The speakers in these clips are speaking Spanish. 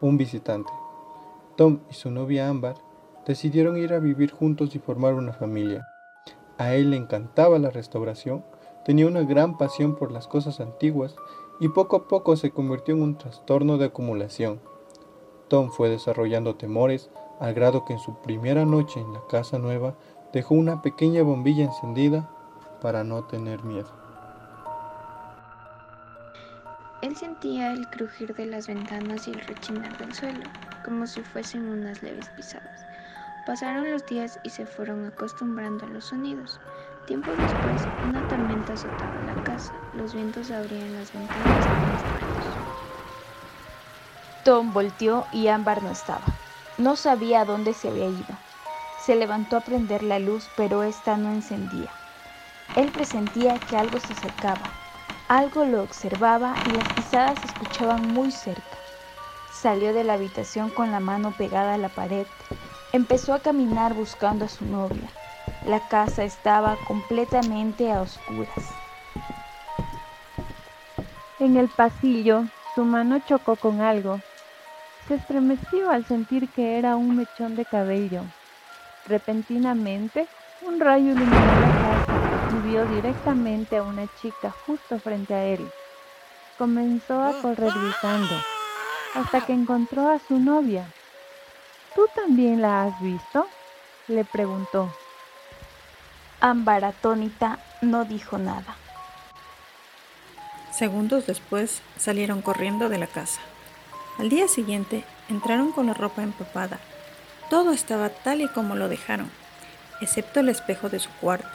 un visitante. Tom y su novia Ámbar decidieron ir a vivir juntos y formar una familia. A él le encantaba la restauración, tenía una gran pasión por las cosas antiguas y poco a poco se convirtió en un trastorno de acumulación. Tom fue desarrollando temores al grado que en su primera noche en la casa nueva dejó una pequeña bombilla encendida para no tener miedo. Él sentía el crujir de las ventanas y el rechinar del suelo, como si fuesen unas leves pisadas. Pasaron los días y se fueron acostumbrando a los sonidos. Tiempo después, una tormenta azotaba la casa. Los vientos abrían las ventanas con estruendos. Tom volteó y Ámbar no estaba. No sabía a dónde se había ido. Se levantó a prender la luz, pero ésta no encendía. Él presentía que algo se acercaba. Algo lo observaba y las pisadas se escuchaban muy cerca. Salió de la habitación con la mano pegada a la pared. Empezó a caminar buscando a su novia. La casa estaba completamente a oscuras. En el pasillo, su mano chocó con algo. Se estremeció al sentir que era un mechón de cabello. Repentinamente, un rayo iluminó la y vio directamente a una chica justo frente a él. Comenzó a correr gritando, hasta que encontró a su novia. ¿Tú también la has visto? le preguntó. Ámbar atónita no dijo nada. Segundos después salieron corriendo de la casa. Al día siguiente entraron con la ropa empapada todo estaba tal y como lo dejaron, excepto el espejo de su cuarto.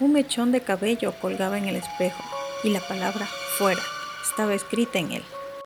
Un mechón de cabello colgaba en el espejo y la palabra fuera estaba escrita en él.